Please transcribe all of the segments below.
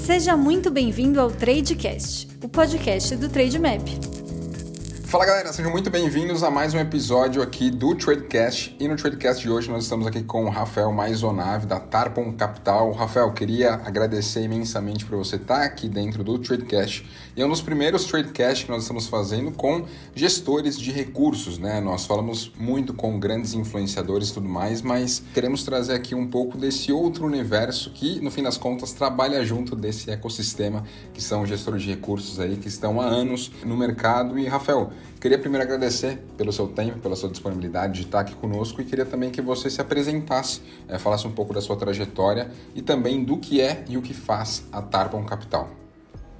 Seja muito bem-vindo ao Tradecast, o podcast do Trademap. Fala galera, sejam muito bem-vindos a mais um episódio aqui do Tradecast. E no Tradecast de hoje nós estamos aqui com o Rafael Maisonave da Tarpon Capital. Rafael, queria agradecer imensamente por você estar aqui dentro do Tradecast. E é um dos primeiros Tradecast que nós estamos fazendo com gestores de recursos, né? Nós falamos muito com grandes influenciadores e tudo mais, mas queremos trazer aqui um pouco desse outro universo que, no fim das contas, trabalha junto desse ecossistema que são gestores de recursos aí que estão há anos no mercado. E Rafael, Queria primeiro agradecer pelo seu tempo, pela sua disponibilidade de estar aqui conosco e queria também que você se apresentasse, é, falasse um pouco da sua trajetória e também do que é e o que faz a Tarpon Capital.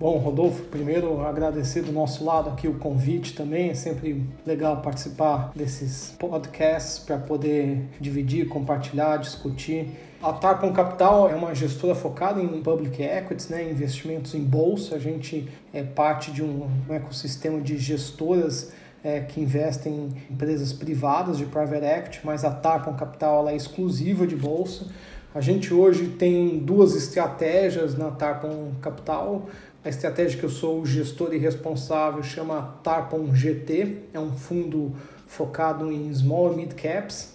Bom, Rodolfo, primeiro agradecer do nosso lado aqui o convite também. É sempre legal participar desses podcasts para poder dividir, compartilhar, discutir. A Tarpon Capital é uma gestora focada em public equities, né, investimentos em bolsa. A gente é parte de um, ecossistema de gestoras é, que investem em empresas privadas de private equity, mas a Tarpon Capital ela é exclusiva de bolsa. A gente hoje tem duas estratégias na Tarpon Capital. A estratégia que eu sou gestor e responsável chama Tarpon GT, é um fundo focado em small and mid caps.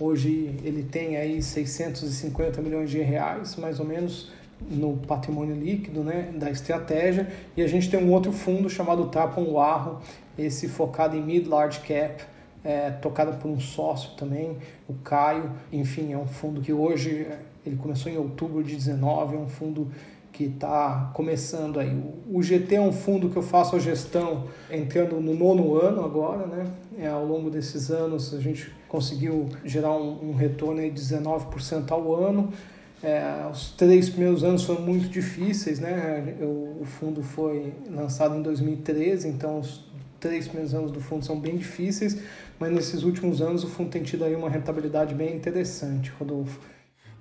Hoje ele tem aí 650 milhões de reais, mais ou menos, no patrimônio líquido né, da estratégia. E a gente tem um outro fundo chamado Tarpon Warro, esse focado em mid large cap, é, tocado por um sócio também, o Caio. Enfim, é um fundo que hoje ele começou em outubro de 19, é um fundo que está começando aí. O GT é um fundo que eu faço a gestão entrando no nono ano agora, né? É, ao longo desses anos a gente conseguiu gerar um, um retorno de 19% ao ano. É, os três primeiros anos foram muito difíceis, né? Eu, o fundo foi lançado em 2013, então os três primeiros anos do fundo são bem difíceis, mas nesses últimos anos o fundo tem tido aí uma rentabilidade bem interessante, Rodolfo.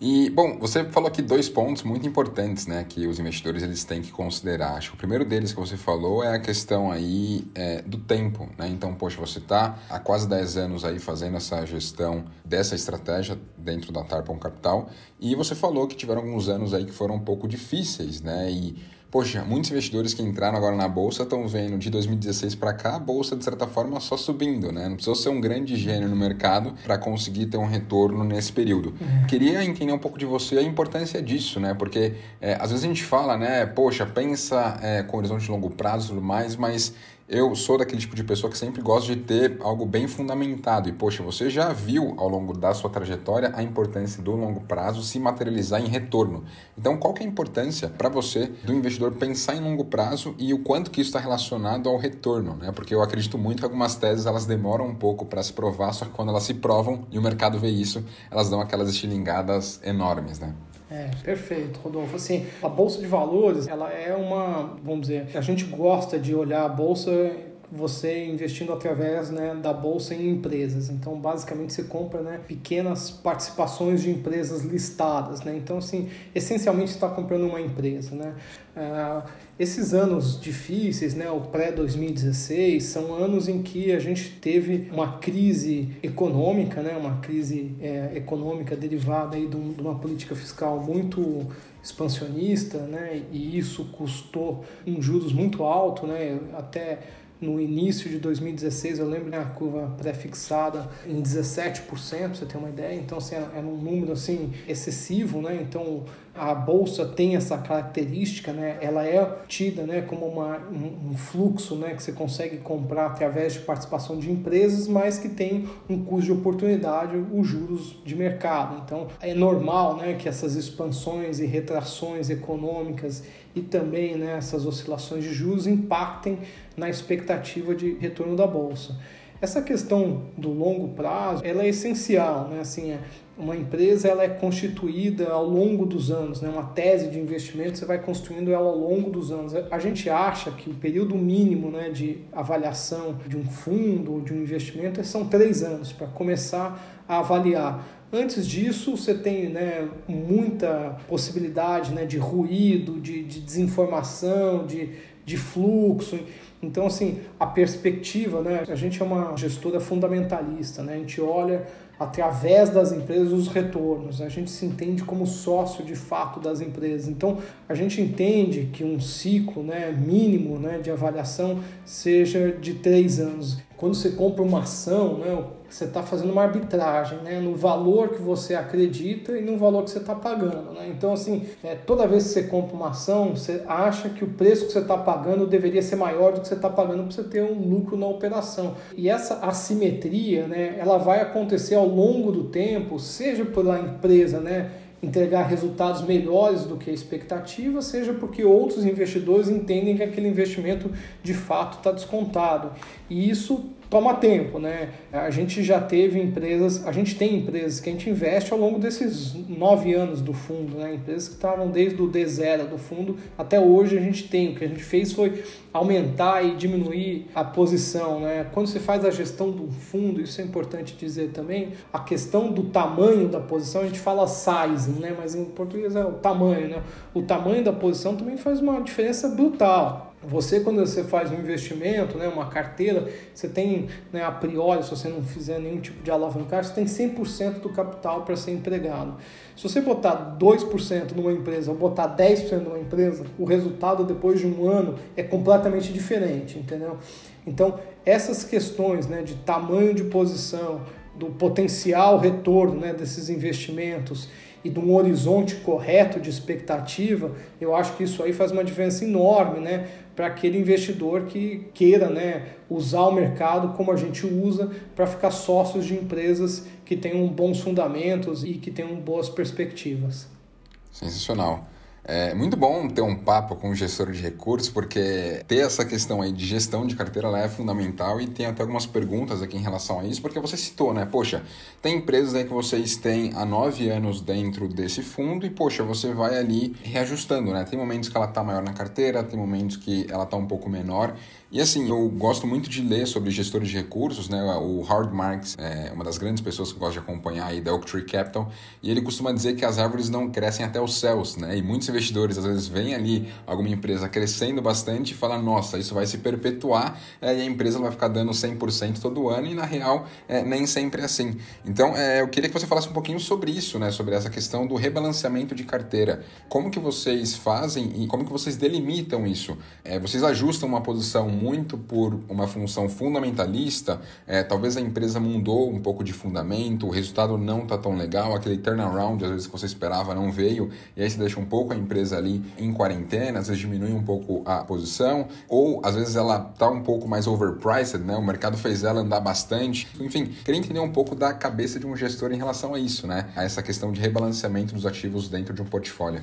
E, bom, você falou aqui dois pontos muito importantes, né, que os investidores eles têm que considerar. Acho que o primeiro deles que você falou é a questão aí é, do tempo, né? Então, poxa, você está há quase 10 anos aí fazendo essa gestão dessa estratégia dentro da Tarpon Capital e você falou que tiveram alguns anos aí que foram um pouco difíceis, né? E Poxa, muitos investidores que entraram agora na bolsa estão vendo de 2016 para cá a bolsa, de certa forma, só subindo, né? Não precisa ser um grande gênio no mercado para conseguir ter um retorno nesse período. É. Queria entender um pouco de você a importância disso, né? Porque é, às vezes a gente fala, né? Poxa, pensa é, com horizonte de longo prazo e tudo mais, mas eu sou daquele tipo de pessoa que sempre gosta de ter algo bem fundamentado. E, poxa, você já viu ao longo da sua trajetória a importância do longo prazo se materializar em retorno. Então, qual que é a importância para você do investidor pensar em longo prazo e o quanto que isso está relacionado ao retorno? Né? Porque eu acredito muito que algumas teses elas demoram um pouco para se provar, só que quando elas se provam e o mercado vê isso, elas dão aquelas estilingadas enormes, né? É, perfeito, Rodolfo. Assim, a bolsa de valores, ela é uma, vamos dizer, a gente gosta de olhar a bolsa você investindo através né, da bolsa em empresas. Então, basicamente, você compra né, pequenas participações de empresas listadas. Né? Então, assim, essencialmente, está comprando uma empresa. Né? Uh, esses anos difíceis, né, o pré-2016, são anos em que a gente teve uma crise econômica, né, uma crise é, econômica derivada aí de, um, de uma política fiscal muito expansionista, né, e isso custou um juros muito alto, né, até no início de 2016, eu lembro a curva pré-fixada em 17%, pra você ter uma ideia. Então, assim, era um número assim excessivo, né? Então, a bolsa tem essa característica, né? Ela é tida, né, como uma, um, fluxo, né, que você consegue comprar através de participação de empresas, mas que tem um custo de oportunidade, os juros de mercado. Então, é normal, né, que essas expansões e retrações econômicas e também né, essas oscilações de juros impactem na expectativa de retorno da bolsa. Essa questão do longo prazo, ela é essencial, né? Assim, é, uma empresa ela é constituída ao longo dos anos, né? Uma tese de investimento você vai construindo ela ao longo dos anos. A gente acha que o período mínimo, né, de avaliação de um fundo ou de um investimento são três anos para começar a avaliar. Antes disso, você tem né, muita possibilidade né, de ruído, de, de desinformação, de, de fluxo. Então, assim, a perspectiva, né? A gente é uma gestora fundamentalista, né? A gente olha através das empresas os retornos. A gente se entende como sócio de fato das empresas. Então, a gente entende que um ciclo né, mínimo né, de avaliação seja de três anos. Quando você compra uma ação, né, você está fazendo uma arbitragem né, no valor que você acredita e no valor que você está pagando. Né? Então, assim, é, toda vez que você compra uma ação, você acha que o preço que você está pagando deveria ser maior do que você está pagando para você ter um lucro na operação. E essa assimetria, né, ela vai acontecer ao longo do tempo, seja pela empresa, né, entregar resultados melhores do que a expectativa, seja porque outros investidores entendem que aquele investimento de fato está descontado. E isso toma tempo, né? A gente já teve empresas, a gente tem empresas que a gente investe ao longo desses nove anos do fundo, né? Empresas que estavam desde o D0 do fundo até hoje a gente tem. O que a gente fez foi aumentar e diminuir a posição, né? Quando você faz a gestão do fundo, isso é importante dizer também, a questão do tamanho da posição, a gente fala sizing, né? Mas em português é o tamanho, né? O tamanho da posição também faz uma diferença brutal. Você, quando você faz um investimento, né, uma carteira, você tem, né, a priori, se você não fizer nenhum tipo de alavancagem, você tem 100% do capital para ser empregado. Se você botar 2% numa empresa ou botar 10% numa empresa, o resultado depois de um ano é completamente diferente, entendeu? Então, essas questões né, de tamanho de posição, do potencial retorno né, desses investimentos e de um horizonte correto de expectativa, eu acho que isso aí faz uma diferença enorme, né? Para aquele investidor que queira né, usar o mercado como a gente usa para ficar sócios de empresas que tenham bons fundamentos e que tenham boas perspectivas. Sensacional. É muito bom ter um papo com o gestor de recursos, porque ter essa questão aí de gestão de carteira lá é fundamental e tem até algumas perguntas aqui em relação a isso, porque você citou, né? Poxa, tem empresas aí que vocês têm há nove anos dentro desse fundo e, poxa, você vai ali reajustando, né? Tem momentos que ela está maior na carteira, tem momentos que ela está um pouco menor. E assim, eu gosto muito de ler sobre gestores de recursos, né? O Howard Marks é uma das grandes pessoas que eu gosto de acompanhar aí da Oak Tree Capital, e ele costuma dizer que as árvores não crescem até os céus, né? E muitos investidores às vezes veem ali alguma empresa crescendo bastante e falam, nossa, isso vai se perpetuar é, e a empresa vai ficar dando 100% todo ano, e na real é, nem sempre é assim. Então, é, eu queria que você falasse um pouquinho sobre isso, né? Sobre essa questão do rebalanceamento de carteira. Como que vocês fazem e como que vocês delimitam isso? É, vocês ajustam uma posição muito por uma função fundamentalista, é, talvez a empresa mudou um pouco de fundamento, o resultado não está tão legal, aquele turnaround às vezes que você esperava não veio, e aí você deixa um pouco a empresa ali em quarentena, às vezes diminui um pouco a posição, ou às vezes ela está um pouco mais overpriced, né? o mercado fez ela andar bastante. Enfim, queria entender um pouco da cabeça de um gestor em relação a isso, né? a essa questão de rebalanceamento dos ativos dentro de um portfólio.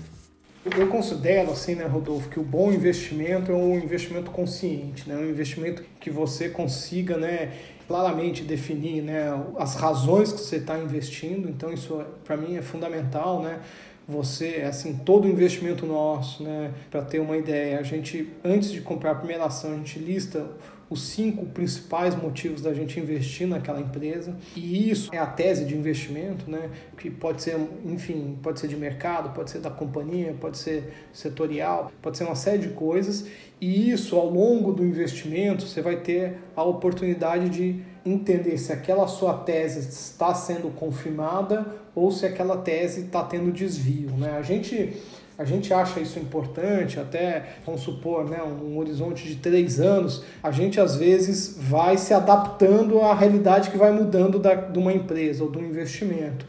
Eu considero, assim, né, Rodolfo, que o bom investimento é um investimento consciente, né? um investimento que você consiga né, claramente definir né, as razões que você está investindo. Então, isso para mim é fundamental. Né? Você, assim, todo investimento nosso, né, para ter uma ideia, a gente, antes de comprar a primeira ação, a gente lista os cinco principais motivos da gente investir naquela empresa. E isso é a tese de investimento, né? Que pode ser, enfim, pode ser de mercado, pode ser da companhia, pode ser setorial, pode ser uma série de coisas. E isso, ao longo do investimento, você vai ter a oportunidade de entender se aquela sua tese está sendo confirmada ou se aquela tese está tendo desvio, né? A gente a gente acha isso importante, até, vamos supor, né, um horizonte de três anos, a gente às vezes vai se adaptando à realidade que vai mudando da, de uma empresa ou do investimento.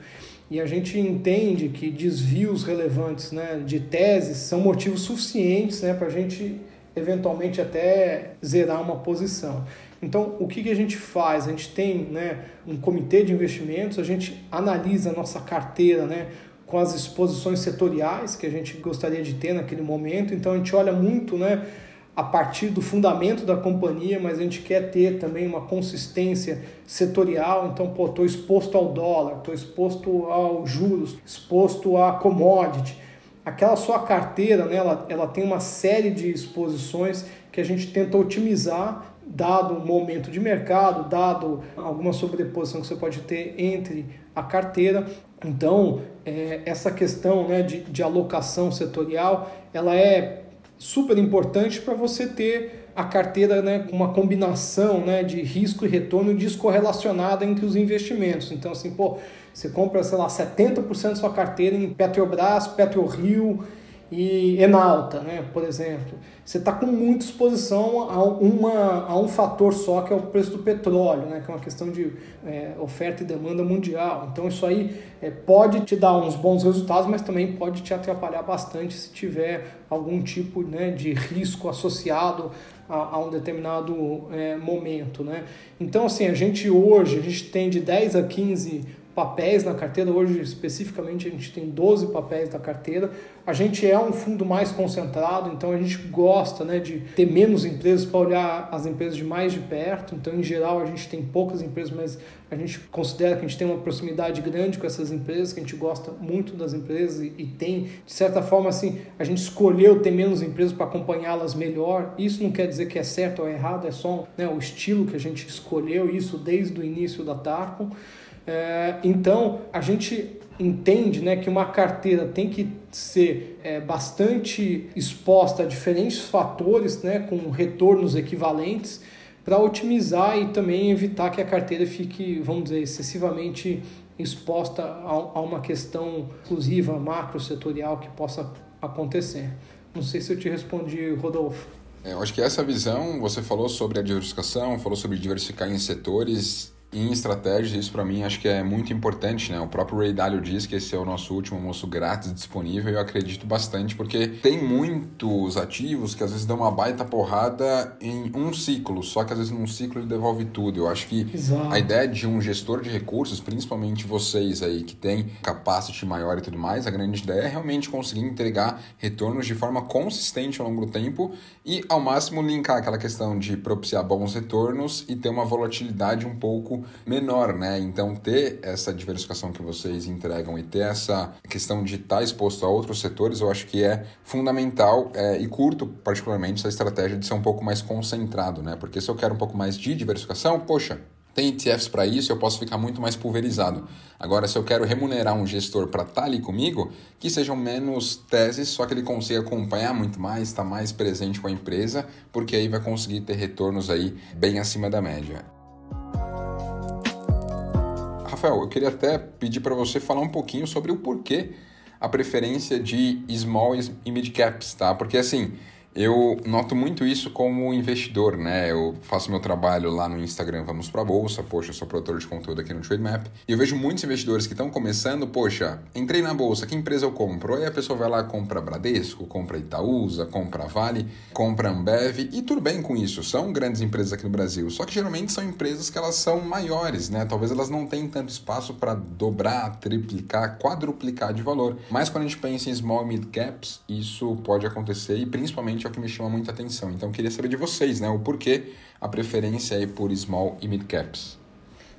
E a gente entende que desvios relevantes né, de teses são motivos suficientes né, para a gente eventualmente até zerar uma posição. Então, o que, que a gente faz? A gente tem né, um comitê de investimentos, a gente analisa a nossa carteira, né, com as exposições setoriais que a gente gostaria de ter naquele momento. Então a gente olha muito, né, a partir do fundamento da companhia, mas a gente quer ter também uma consistência setorial. Então, pô, estou exposto ao dólar, estou exposto aos juros, exposto a commodity. Aquela sua carteira, né, ela, ela tem uma série de exposições que a gente tenta otimizar dado o momento de mercado, dado alguma sobreposição que você pode ter entre a carteira. Então, é, essa questão né, de, de alocação setorial, ela é super importante para você ter a carteira né, com uma combinação né, de risco e retorno descorrelacionada entre os investimentos. Então, assim, pô, você compra, sei lá, 70% da sua carteira em Petrobras, PetroRio e Enalta, né, por exemplo. Você está com muita exposição a, uma, a um fator só, que é o preço do petróleo, né, que é uma questão de é, oferta e demanda mundial. Então isso aí é, pode te dar uns bons resultados, mas também pode te atrapalhar bastante se tiver algum tipo né, de risco associado a, a um determinado é, momento. Né? Então assim, a gente hoje, a gente tem de 10 a 15 papéis na carteira. Hoje, especificamente, a gente tem 12 papéis na carteira. A gente é um fundo mais concentrado, então a gente gosta né, de ter menos empresas para olhar as empresas de mais de perto. Então, em geral, a gente tem poucas empresas, mas a gente considera que a gente tem uma proximidade grande com essas empresas, que a gente gosta muito das empresas e, tem, de certa forma, assim, a gente escolheu ter menos empresas para acompanhá-las melhor. Isso não quer dizer que é certo ou errado, é só né, o estilo que a gente escolheu, isso desde o início da Tarpon. É, então, a gente entende né, que uma carteira tem que ser é, bastante exposta a diferentes fatores, né, com retornos equivalentes, para otimizar e também evitar que a carteira fique, vamos dizer, excessivamente exposta a, a uma questão exclusiva, macro setorial que possa acontecer. Não sei se eu te respondi, Rodolfo. É, eu acho que essa visão, você falou sobre a diversificação, falou sobre diversificar em setores, em estratégias, isso para mim acho que é muito importante, né? O próprio Ray Dalio diz que esse é o nosso último almoço grátis disponível e eu acredito bastante porque tem muitos ativos que às vezes dão uma baita porrada em um ciclo, só que às vezes num ciclo ele devolve tudo. Eu acho que Exato. a ideia de um gestor de recursos, principalmente vocês aí que tem capacity maior e tudo mais, a grande ideia é realmente conseguir entregar retornos de forma consistente ao longo do tempo e ao máximo linkar aquela questão de propiciar bons retornos e ter uma volatilidade um pouco menor, né? Então, ter essa diversificação que vocês entregam e ter essa questão de estar exposto a outros setores, eu acho que é fundamental é, e curto, particularmente, essa estratégia de ser um pouco mais concentrado, né? Porque se eu quero um pouco mais de diversificação, poxa, tem ETFs para isso, eu posso ficar muito mais pulverizado. Agora, se eu quero remunerar um gestor para estar tá ali comigo, que sejam menos teses, só que ele consiga acompanhar muito mais, estar tá mais presente com a empresa, porque aí vai conseguir ter retornos aí bem acima da média. Rafael, eu queria até pedir para você falar um pouquinho sobre o porquê a preferência de small e mid caps, tá? Porque assim, eu noto muito isso como investidor, né? Eu faço meu trabalho lá no Instagram Vamos Pra Bolsa, poxa, eu sou produtor de conteúdo aqui no Trademap, e eu vejo muitos investidores que estão começando, poxa, entrei na bolsa, que empresa eu compro? Aí a pessoa vai lá, compra Bradesco, compra Itaúsa, compra Vale, compra Ambev, e tudo bem com isso, são grandes empresas aqui no Brasil, só que geralmente são empresas que elas são maiores, né? Talvez elas não tenham tanto espaço para dobrar, triplicar, quadruplicar de valor. Mas quando a gente pensa em small mid caps, isso pode acontecer e principalmente é o que me chama muita atenção. Então, queria saber de vocês, né? O porquê a preferência aí por small e mid caps.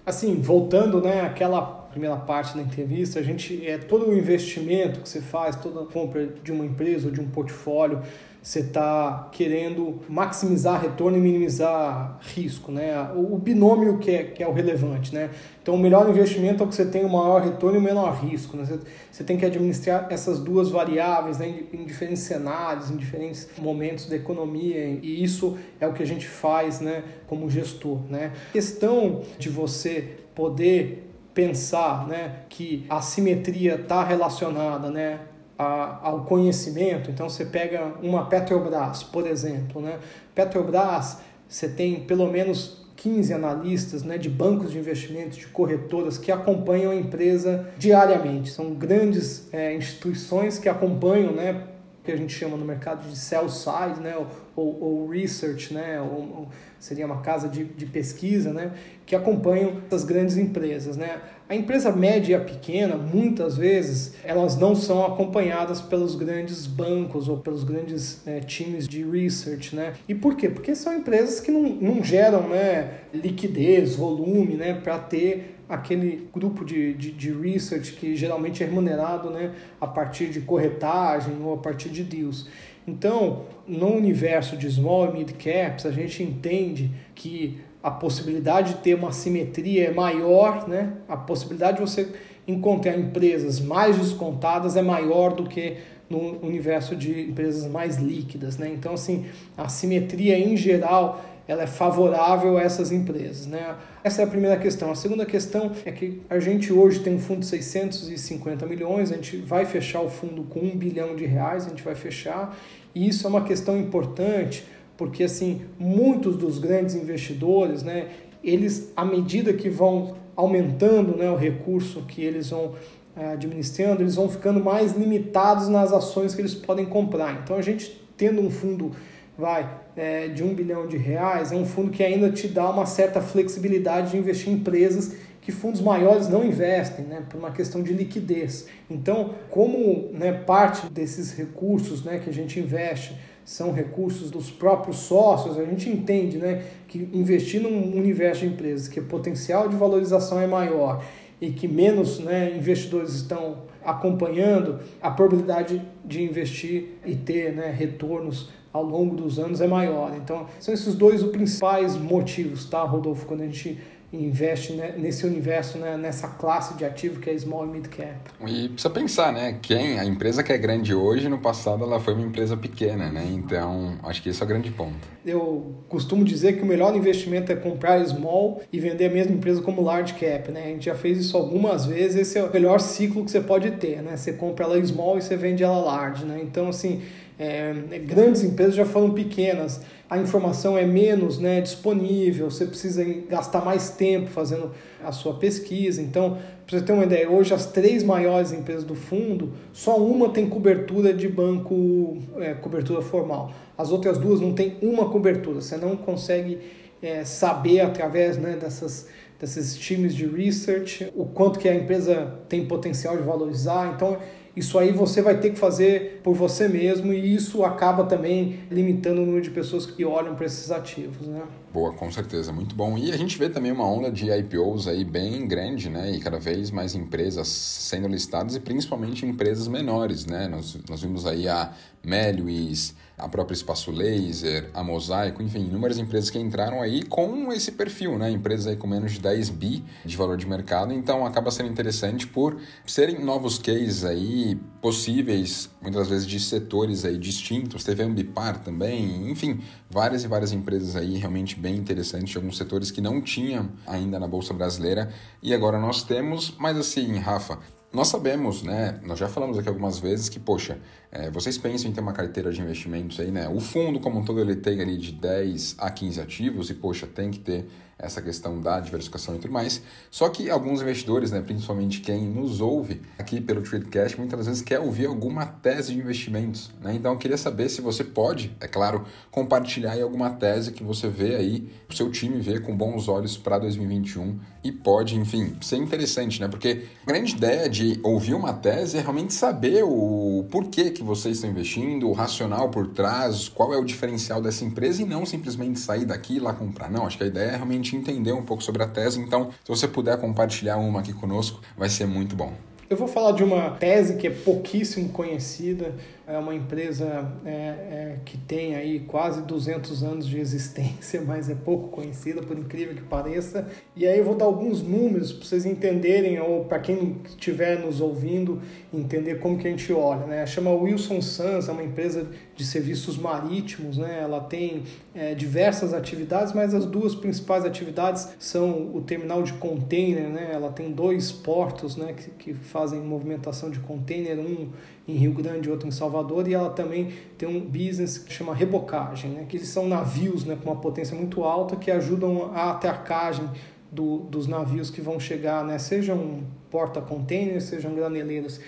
Assim, voltando, né, aquela primeira parte da entrevista, a gente é todo o investimento que você faz, toda compra de uma empresa ou de um portfólio, você está querendo maximizar retorno e minimizar risco, né? O, binômio que é, que é o relevante, né? Então, o melhor investimento é o que você tem o maior retorno e o menor risco, né? Você, você tem que administrar essas duas variáveis né? em, em diferentes cenários, em diferentes momentos da economia e isso é o que a gente faz, né? Como gestor, né? A questão de você poder pensar, né? Que a simetria está relacionada, né? A, ao conhecimento. Então você pega uma Petrobras, por exemplo, né? Petrobras, você tem pelo menos 15 analistas né, de bancos de investimentos, de corretoras que acompanham a empresa diariamente. São grandes é, instituições que acompanham, né, que a gente chama no mercado de sell side, né, ou, ou research, né, ou, seria uma casa de, de pesquisa, né, que acompanham essas grandes empresas. Né. A empresa média e a pequena, muitas vezes, elas não são acompanhadas pelos grandes bancos ou pelos grandes é, times de research, né? E por quê? Porque são empresas que não, não geram né, liquidez, volume, né, para ter aquele grupo de, de, de, research que geralmente é remunerado né, a partir de corretagem ou a partir de deals. Então, no universo de small e mid caps, a gente entende que a possibilidade de ter uma simetria é maior, né? a possibilidade de você encontrar empresas mais descontadas é maior do que no universo de empresas mais líquidas. Né? Então, assim, a simetria em geral ela é favorável a essas empresas. Né? Essa é a primeira questão. A segunda questão é que a gente hoje tem um fundo de 650 milhões, a gente vai fechar o fundo com um bilhão de reais, a gente vai fechar, e isso é uma questão importante, porque assim, muitos dos grandes investidores, né, eles, à medida que vão aumentando né, o recurso que eles vão é, administrando, eles vão ficando mais limitados nas ações que eles podem comprar. Então a gente tendo um fundo vai é, de um bilhão de reais, é um fundo que ainda te dá uma certa flexibilidade de investir em empresas que fundos maiores não investem, né, por uma questão de liquidez. Então, como né, parte desses recursos né, que a gente investe são recursos dos próprios sócios, a gente entende né, que investir num universo de empresas que o potencial de valorização é maior e que menos né, investidores estão acompanhando, a probabilidade de investir e ter né, retornos ao longo dos anos é maior. Então, são esses dois os principais motivos, tá, Rodolfo, quando a gente investe né, nesse universo, né, nessa classe de ativo que é small e mid cap. E precisa pensar, né? Quem a empresa que é grande hoje, no passado ela foi uma empresa pequena, né? Então, acho que esse é o grande ponto. Eu costumo dizer que o melhor investimento é comprar small e vender a mesma empresa como large cap, né? A gente já fez isso algumas vezes, esse é o melhor ciclo que você pode ter, né? Você compra ela small e você vende ela large, né? Então, assim, é, grandes empresas já foram pequenas, a informação é menos né, disponível, você precisa gastar mais tempo fazendo a sua pesquisa. Então, para você ter uma ideia, hoje as três maiores empresas do fundo, só uma tem cobertura de banco, é, cobertura formal. As outras duas não tem uma cobertura, você não consegue é, saber através né, dessas desses times de research o quanto que a empresa tem potencial de valorizar. Então, isso aí você vai ter que fazer por você mesmo e isso acaba também limitando o número de pessoas que olham para esses ativos, né? Boa, com certeza, muito bom. E a gente vê também uma onda de IPOs aí bem grande, né? E cada vez mais empresas sendo listadas e principalmente empresas menores, né? Nós, nós vimos aí a Melius, a própria Espaço Laser, a Mosaico, enfim, inúmeras empresas que entraram aí com esse perfil, né? Empresas aí com menos de 10 bi de valor de mercado, então acaba sendo interessante por serem novos cases aí possíveis, muitas vezes de setores aí distintos, teve a Ambipar também, enfim, várias e várias empresas aí realmente bem interessantes alguns setores que não tinham ainda na Bolsa Brasileira e agora nós temos, mas assim, Rafa, nós sabemos, né? Nós já falamos aqui algumas vezes que, poxa, é, vocês pensam em ter uma carteira de investimentos aí, né? O fundo, como um todo, ele tem ali de 10 a 15 ativos e, poxa, tem que ter essa questão da diversificação e tudo mais. Só que alguns investidores, né, principalmente quem nos ouve aqui pelo Tradecast, muitas vezes quer ouvir alguma tese de investimentos. Né? Então eu queria saber se você pode, é claro, compartilhar aí alguma tese que você vê aí, o seu time vê com bons olhos para 2021 e pode, enfim, ser interessante, né? Porque a grande ideia de ouvir uma tese é realmente saber o porquê que vocês estão investindo, o racional por trás, qual é o diferencial dessa empresa e não simplesmente sair daqui e lá comprar. Não, acho que a ideia é realmente entender um pouco sobre a tese. Então, se você puder compartilhar uma aqui conosco, vai ser muito bom. Eu vou falar de uma tese que é pouquíssimo conhecida, é uma empresa é, é, que tem aí quase 200 anos de existência, mas é pouco conhecida, por incrível que pareça. E aí eu vou dar alguns números para vocês entenderem, ou para quem estiver nos ouvindo, entender como que a gente olha. Né? Chama Wilson Sons, é uma empresa de serviços marítimos, né? ela tem é, diversas atividades, mas as duas principais atividades são o terminal de container, né? ela tem dois portos né? que, que fazem movimentação de container, um em Rio Grande, outro em Salvador, e ela também tem um business que chama rebocagem, né? que são navios né, com uma potência muito alta que ajudam a atracagem do, dos navios que vão chegar, né? sejam porta-containers, sejam graneleiros.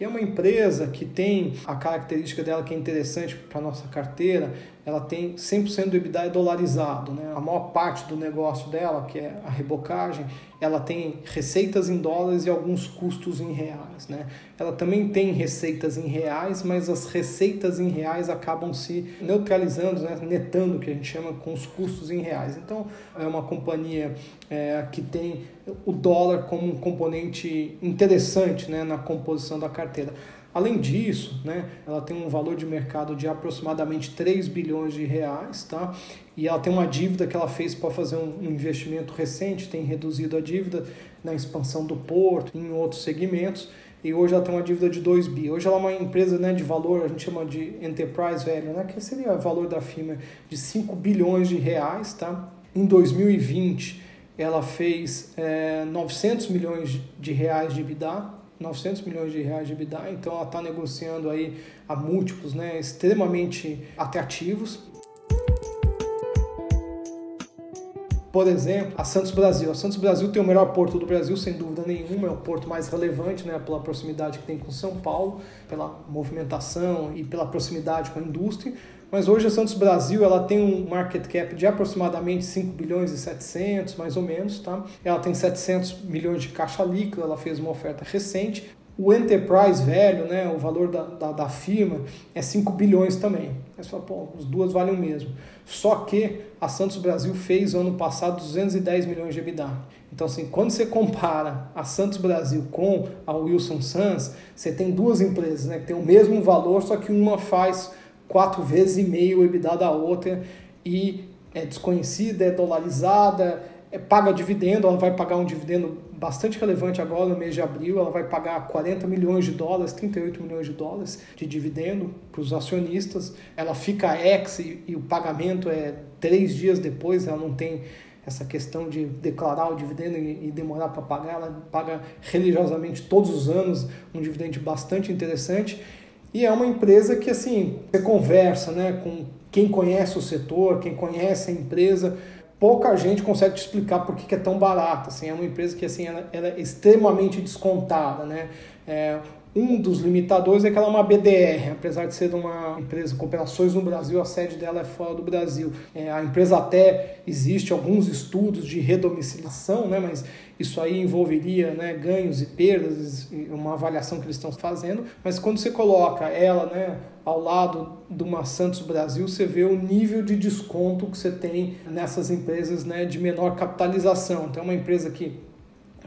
E é uma empresa que tem a característica dela que é interessante para a nossa carteira, ela tem 100% do EBITDA dolarizado. Né? A maior parte do negócio dela, que é a rebocagem, ela tem receitas em dólares e alguns custos em reais. Né? Ela também tem receitas em reais, mas as receitas em reais acabam se neutralizando, né? netando, que a gente chama, com os custos em reais. Então, é uma companhia é, que tem o dólar como um componente interessante né? na composição da carteira. Além disso, né, ela tem um valor de mercado de aproximadamente 3 bilhões de reais, tá? E ela tem uma dívida que ela fez para fazer um investimento recente, tem reduzido a dívida na expansão do porto, em outros segmentos. e hoje ela tem uma dívida de 2 bi. Hoje ela é uma empresa né, de valor, a gente chama de enterprise value, né, que seria o valor da firma de 5 bilhões de reais. Tá? Em 2020, ela fez é, 900 milhões de reais de EBITDA, 900 milhões de reais de EBITDA, então ela está negociando aí a múltiplos né, extremamente atrativos. Por exemplo, a Santos Brasil. A Santos Brasil tem o melhor porto do Brasil, sem dúvida nenhuma, é o porto mais relevante, né, pela proximidade que tem com São Paulo, pela movimentação e pela proximidade com a indústria. Mas hoje a Santos Brasil ela tem um market cap de aproximadamente 5 bilhões e 700, mais ou menos, tá? Ela tem 700 milhões de caixa líquida, ela fez uma oferta recente. O enterprise velho, né, o valor da, da, da firma é 5 bilhões também. Aí você fala, pô, as duas valem o mesmo. Só que a Santos Brasil fez ano passado 210 milhões de EBITDA. Então, assim, quando você compara a Santos Brasil com a Wilson Sons, você tem duas empresas né, que têm o mesmo valor, só que uma faz quatro vezes e meio o EBITDA da outra e é desconhecida, é dolarizada, é, paga dividendo, ela vai pagar um dividendo bastante relevante agora no mês de abril, ela vai pagar 40 milhões de dólares, 38 milhões de dólares de dividendo para os acionistas, ela fica ex e, e o pagamento é três dias depois, ela não tem essa questão de declarar o dividendo e, demorar para pagar, ela paga religiosamente todos os anos um dividendo bastante interessante e é uma empresa que, assim, você conversa né, com quem conhece o setor, quem conhece a empresa, pouca gente consegue te explicar por que, é tão barata. Assim, é uma empresa que assim, ela, ela é extremamente descontada. Né? É, um dos limitadores é que ela é uma BDR, apesar de ser uma empresa com operações no Brasil, a sede dela é fora do Brasil. É, a empresa até existe alguns estudos de redomiciliação, né, mas isso aí envolveria né, ganhos e perdas, uma avaliação que eles estão fazendo. Mas quando você coloca ela né, ao lado de uma Santos Brasil, você vê o nível de desconto que você tem nessas empresas né, de menor capitalização. Então, é uma empresa que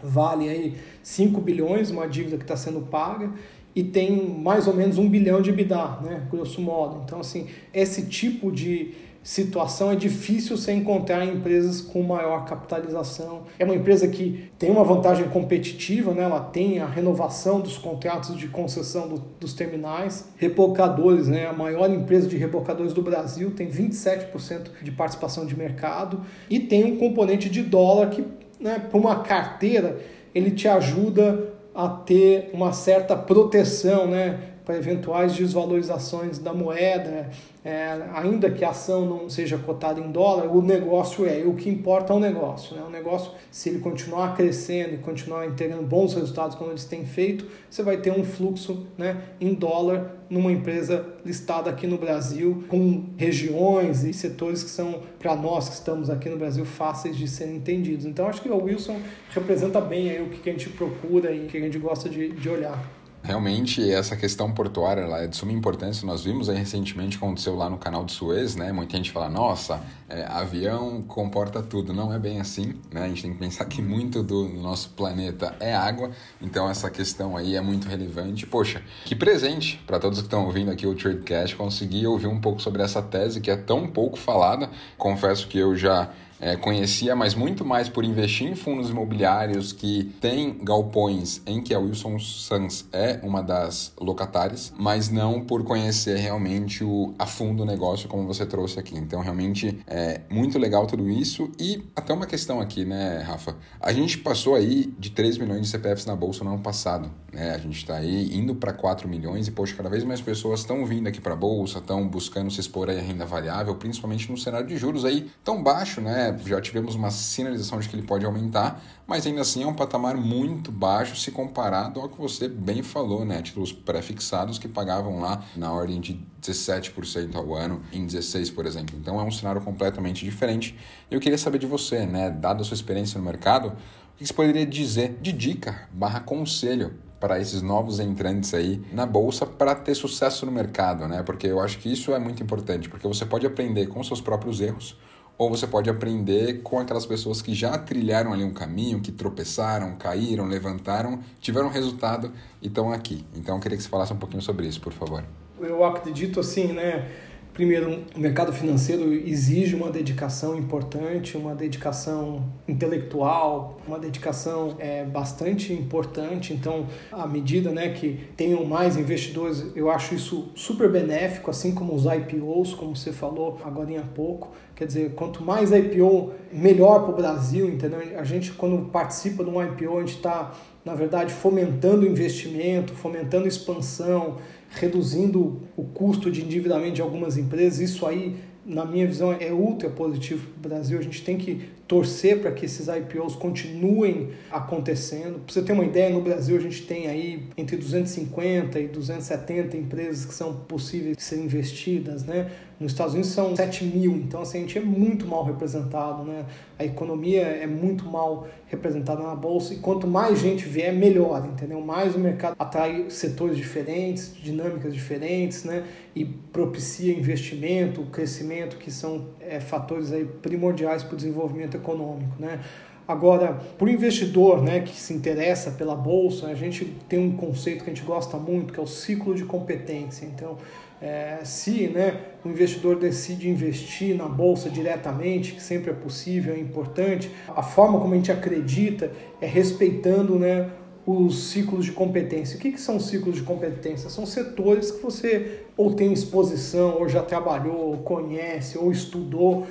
vale aí 5 bilhões, uma dívida que está sendo paga, e tem mais ou menos um bilhão de EBITDA, né, grosso modo. Então, assim, esse tipo de situação é difícil você encontrar em empresas com maior capitalização. É uma empresa que tem uma vantagem competitiva, né? ela tem a renovação dos contratos de concessão do, dos terminais. Rebocadores, né? a maior empresa de rebocadores do Brasil, tem 27% de participação de mercado e tem um componente de dólar que, né, para uma carteira, ele te ajuda a ter uma certa proteção, né? Para eventuais desvalorizações da moeda, é, ainda que a ação não seja cotada em dólar, o negócio é, o que importa é o negócio. Né? O negócio, se ele continuar crescendo e continuar entregando bons resultados como eles têm feito, você vai ter um fluxo né, em dólar numa empresa listada aqui no Brasil, com regiões e setores que são, para nós que estamos aqui no Brasil, fáceis de serem entendidos. Então, acho que o Wilson representa bem aí o que a gente procura e o que a gente gosta de, de olhar. Realmente, essa questão portuária ela é de suma importância. Nós vimos aí recentemente, aconteceu lá no canal de Suez, né? Muita gente fala, nossa, é, avião comporta tudo. Não é bem assim, né? A gente tem que pensar que muito do nosso planeta é água, então essa questão aí é muito relevante. Poxa, que presente para todos que estão ouvindo aqui o Tradecast conseguir ouvir um pouco sobre essa tese que é tão pouco falada. Confesso que eu já é, conhecia, mas muito mais por investir em fundos imobiliários que têm galpões em que a Wilson Sons é uma das locatárias, mas não por conhecer realmente o, a fundo o negócio como você trouxe aqui. Então, realmente é muito legal tudo isso. E até uma questão aqui, né, Rafa? A gente passou aí de 3 milhões de CPFs na bolsa no ano passado. Né? A gente está aí indo para 4 milhões e, poxa, cada vez mais pessoas estão vindo aqui para a bolsa, estão buscando se expor aí a renda variável, principalmente no cenário de juros aí tão baixo, né? Já tivemos uma sinalização de que ele pode aumentar, mas ainda assim é um patamar muito baixo se comparado ao que você bem falou, né? Títulos pré-fixados que pagavam lá na ordem de 17% ao ano, em 16%, por exemplo. Então é um cenário completamente diferente. Eu queria saber de você, né? Dada a sua experiência no mercado, o que você poderia dizer de dica barra conselho para esses novos entrantes aí na bolsa para ter sucesso no mercado, né? Porque eu acho que isso é muito importante, porque você pode aprender com seus próprios erros ou você pode aprender com aquelas pessoas que já trilharam ali um caminho, que tropeçaram, caíram, levantaram, tiveram resultado e estão aqui. Então eu queria que você falasse um pouquinho sobre isso, por favor. Eu acredito assim, né? Primeiro, o mercado financeiro exige uma dedicação importante, uma dedicação intelectual, uma dedicação é, bastante importante. Então, à medida né, que tenham mais investidores, eu acho isso super benéfico, assim como os IPOs, como você falou agora há pouco. Quer dizer, quanto mais IPO, melhor para o Brasil, entendeu? A gente, quando participa de um IPO, a gente está, na verdade, fomentando investimento, fomentando expansão, reduzindo o custo de endividamento de algumas empresas. Isso aí, na minha visão, é ultra positivo para o Brasil. A gente tem que torcer para que esses IPOs continuem acontecendo. Para você ter uma ideia, no Brasil a gente tem aí entre 250 e 270 empresas que são possíveis de serem investidas, né? Nos Estados Unidos são 7 mil, então assim, a gente é muito mal representado, né? A economia é muito mal representada na bolsa e quanto mais gente vier, melhor, entendeu? Mais o mercado atrai setores diferentes, dinâmicas diferentes, né? E propicia investimento, crescimento, que são é, fatores aí primordiais para o desenvolvimento econômico, né? Agora, para o investidor né, que se interessa pela bolsa, a gente tem um conceito que a gente gosta muito, que é o ciclo de competência. Então, é, se né, o investidor decide investir na bolsa diretamente, que sempre é possível, é importante, a forma como a gente acredita é respeitando né, os ciclos de competência. O que, que são ciclos de competência? São setores que você ou tem exposição, ou já trabalhou, ou conhece, ou estudou,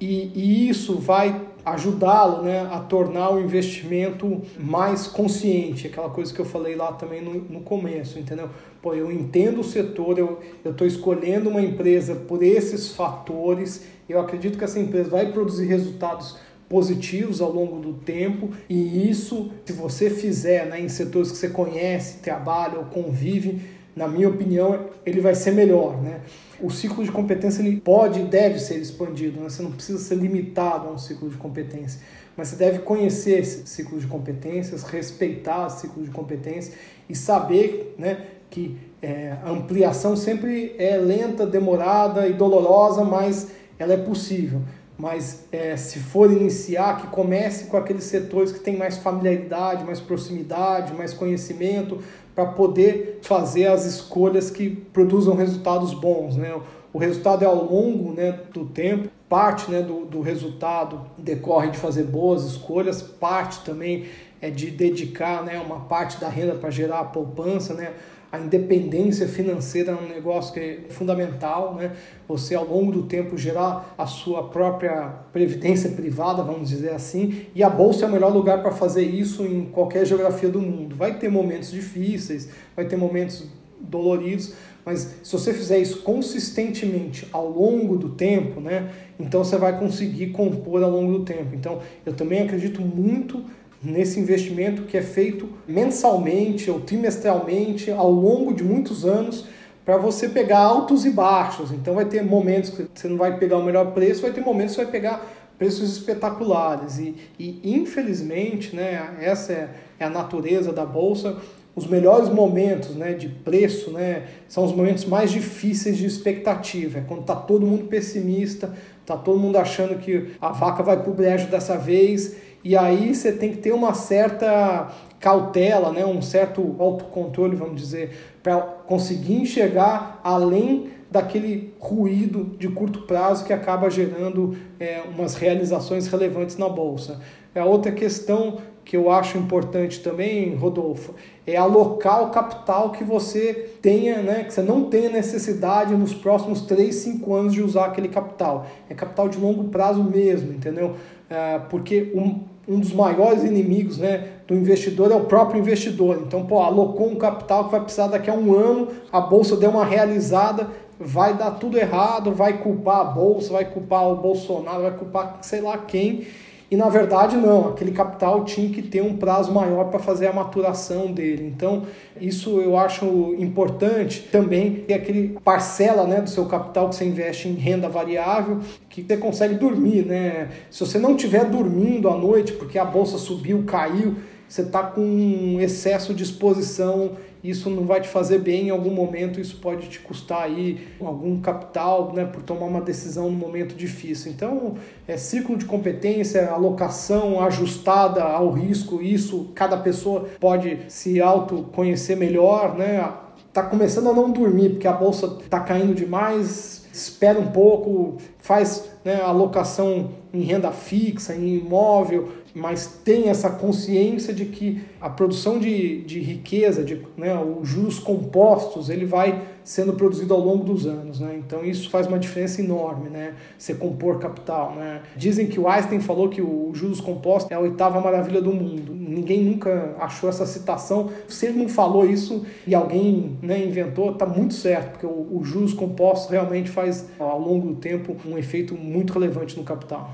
e, e isso vai ajudá-lo né, a tornar o investimento mais consciente, aquela coisa que eu falei lá também no, no começo, entendeu? Pô, eu entendo o setor, eu estou escolhendo uma empresa por esses fatores, eu acredito que essa empresa vai produzir resultados positivos ao longo do tempo e isso, se você fizer né, em setores que você conhece, trabalha ou convive, na minha opinião, ele vai ser melhor, né? O ciclo de competência ele pode e deve ser expandido, né? você não precisa ser limitado a um ciclo de competência, mas você deve conhecer esse ciclo de competências, respeitar o ciclo de competência e saber né, que é, a ampliação sempre é lenta, demorada e dolorosa, mas ela é possível mas é, se for iniciar, que comece com aqueles setores que têm mais familiaridade, mais proximidade, mais conhecimento, para poder fazer as escolhas que produzam resultados bons. Né? O resultado é ao longo né, do tempo, parte né, do, do resultado decorre de fazer boas escolhas, parte também é de dedicar né, uma parte da renda para gerar a poupança. Né? A independência financeira é um negócio que é fundamental, né? Você ao longo do tempo gerar a sua própria previdência privada, vamos dizer assim, e a bolsa é o melhor lugar para fazer isso em qualquer geografia do mundo. Vai ter momentos difíceis, vai ter momentos doloridos, mas se você fizer isso consistentemente ao longo do tempo, né, então você vai conseguir compor ao longo do tempo. Então, eu também acredito muito nesse investimento que é feito mensalmente ou trimestralmente ao longo de muitos anos para você pegar altos e baixos. Então vai ter momentos que você não vai pegar o melhor preço, vai ter momentos que você vai pegar preços espetaculares. E, e infelizmente, né, essa é, é a natureza da bolsa. Os melhores momentos né, de preço né, são os momentos mais difíceis de expectativa. É quando está todo mundo pessimista, está todo mundo achando que a vaca vai para o brejo dessa vez e aí você tem que ter uma certa cautela, né, um certo autocontrole, vamos dizer, para conseguir enxergar além daquele ruído de curto prazo que acaba gerando é, umas realizações relevantes na bolsa. A é outra questão que eu acho importante também, Rodolfo, é alocar o capital que você tenha, né, que você não tenha necessidade nos próximos 3, 5 anos de usar aquele capital. É capital de longo prazo mesmo, entendeu? É, porque um, um dos maiores inimigos né, do investidor é o próprio investidor. Então, pô, alocou um capital que vai precisar daqui a um ano, a bolsa deu uma realizada, vai dar tudo errado, vai culpar a bolsa, vai culpar o Bolsonaro, vai culpar sei lá quem. E na verdade não, aquele capital tinha que ter um prazo maior para fazer a maturação dele. Então, isso eu acho importante também ter aquele parcela né, do seu capital que você investe em renda variável, que você consegue dormir. Né? Se você não estiver dormindo à noite porque a bolsa subiu, caiu, você está com um excesso de exposição isso não vai te fazer bem em algum momento, isso pode te custar aí algum capital, né, por tomar uma decisão no momento difícil. Então, é ciclo de competência, alocação ajustada ao risco, isso cada pessoa pode se autoconhecer melhor, né? Tá começando a não dormir porque a bolsa tá caindo demais, espera um pouco, faz né, alocação em renda fixa, em imóvel, mas tem essa consciência de que a produção de, de riqueza, de, né, os juros compostos, ele vai sendo produzido ao longo dos anos. Né? Então isso faz uma diferença enorme, né? você compor capital. Né? Dizem que o Einstein falou que o juros compostos é a oitava maravilha do mundo. Ninguém nunca achou essa citação. Se ele não falou isso e alguém né, inventou, está muito certo, porque o, o juros compostos realmente faz, ao longo do tempo, um efeito muito relevante no capital.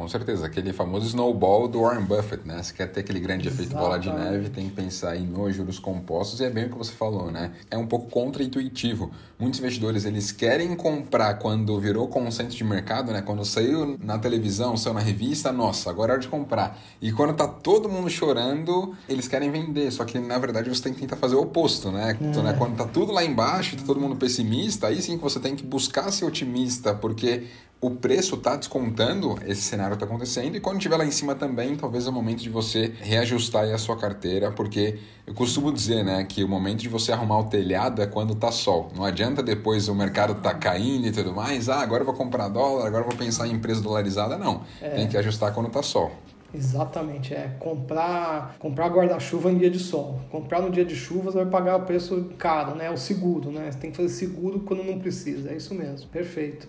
Com certeza, aquele famoso snowball do Warren Buffett, né? Se quer ter aquele grande efeito bola de neve, tem que pensar em nos juros compostos e é bem o que você falou, né? É um pouco contra-intuitivo. Muitos investidores, eles querem comprar quando virou consenso de mercado, né? Quando saiu na televisão, saiu na revista, nossa, agora é hora de comprar. E quando tá todo mundo chorando, eles querem vender. Só que, na verdade, você tem que tentar fazer o oposto, né? É. Então, né? Quando tá tudo lá embaixo, tá todo mundo pessimista, aí sim que você tem que buscar ser otimista, porque o preço está descontando, esse cenário está acontecendo, e quando estiver lá em cima também, talvez é o momento de você reajustar a sua carteira, porque eu costumo dizer né, que o momento de você arrumar o telhado é quando está sol. Não adianta depois o mercado tá caindo e tudo mais, ah, agora eu vou comprar dólar, agora eu vou pensar em empresa dolarizada. Não, é. tem que ajustar quando está sol. Exatamente, é comprar comprar guarda-chuva em dia de sol. Comprar no dia de chuva você vai pagar o preço caro, né? O seguro, né? Você tem que fazer seguro quando não precisa. É isso mesmo. Perfeito.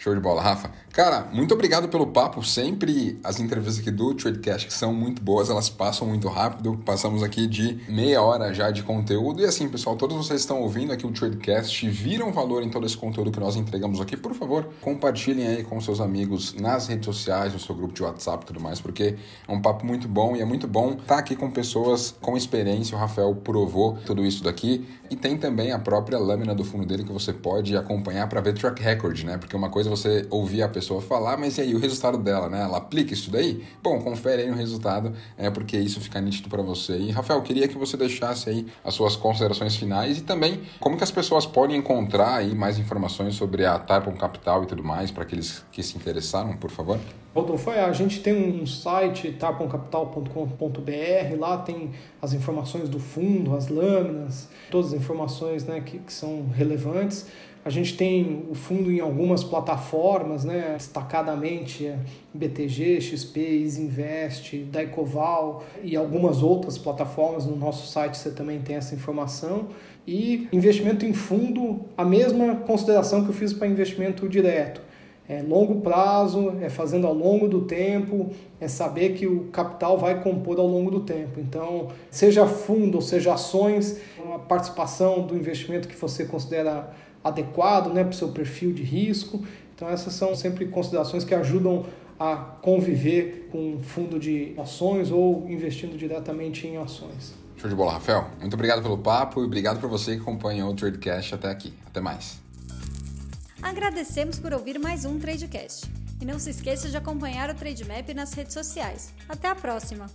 Show de bola, Rafa. Cara, muito obrigado pelo papo. Sempre as entrevistas aqui do Tradecast que são muito boas, elas passam muito rápido. Passamos aqui de meia hora já de conteúdo. E assim, pessoal, todos vocês estão ouvindo aqui o Tradecast, viram valor em todo esse conteúdo que nós entregamos aqui, por favor, compartilhem aí com seus amigos nas redes sociais, no seu grupo de WhatsApp e tudo mais, porque é um papo muito bom e é muito bom estar aqui com pessoas com experiência. O Rafael provou tudo isso daqui. E tem também a própria lâmina do fundo dele que você pode acompanhar para ver track record, né? Porque uma coisa você ouvir a pessoa falar, mas e aí o resultado dela, né? Ela aplica isso daí? Bom, confere aí o resultado, é porque isso fica nítido para você. E Rafael, queria que você deixasse aí as suas considerações finais e também como que as pessoas podem encontrar aí mais informações sobre a Tarpon Capital e tudo mais para aqueles que se interessaram, por favor. Rodolfo, a gente tem um site, tarponcapital.com.br, lá tem as informações do fundo, as lâminas, todas as informações né, que, que são relevantes. A gente tem o fundo em algumas plataformas, né? destacadamente BTG, XP, Isinvest, Daicoval e algumas outras plataformas. No nosso site você também tem essa informação. E investimento em fundo, a mesma consideração que eu fiz para investimento direto. É longo prazo, é fazendo ao longo do tempo, é saber que o capital vai compor ao longo do tempo. Então, seja fundo ou seja ações, uma participação do investimento que você considera adequado né, para o seu perfil de risco. Então, essas são sempre considerações que ajudam a conviver com um fundo de ações ou investindo diretamente em ações. Show de bola, Rafael. Muito obrigado pelo papo e obrigado por você que acompanhou o Tradecast até aqui. Até mais. Agradecemos por ouvir mais um Tradecast. E não se esqueça de acompanhar o Trademap nas redes sociais. Até a próxima!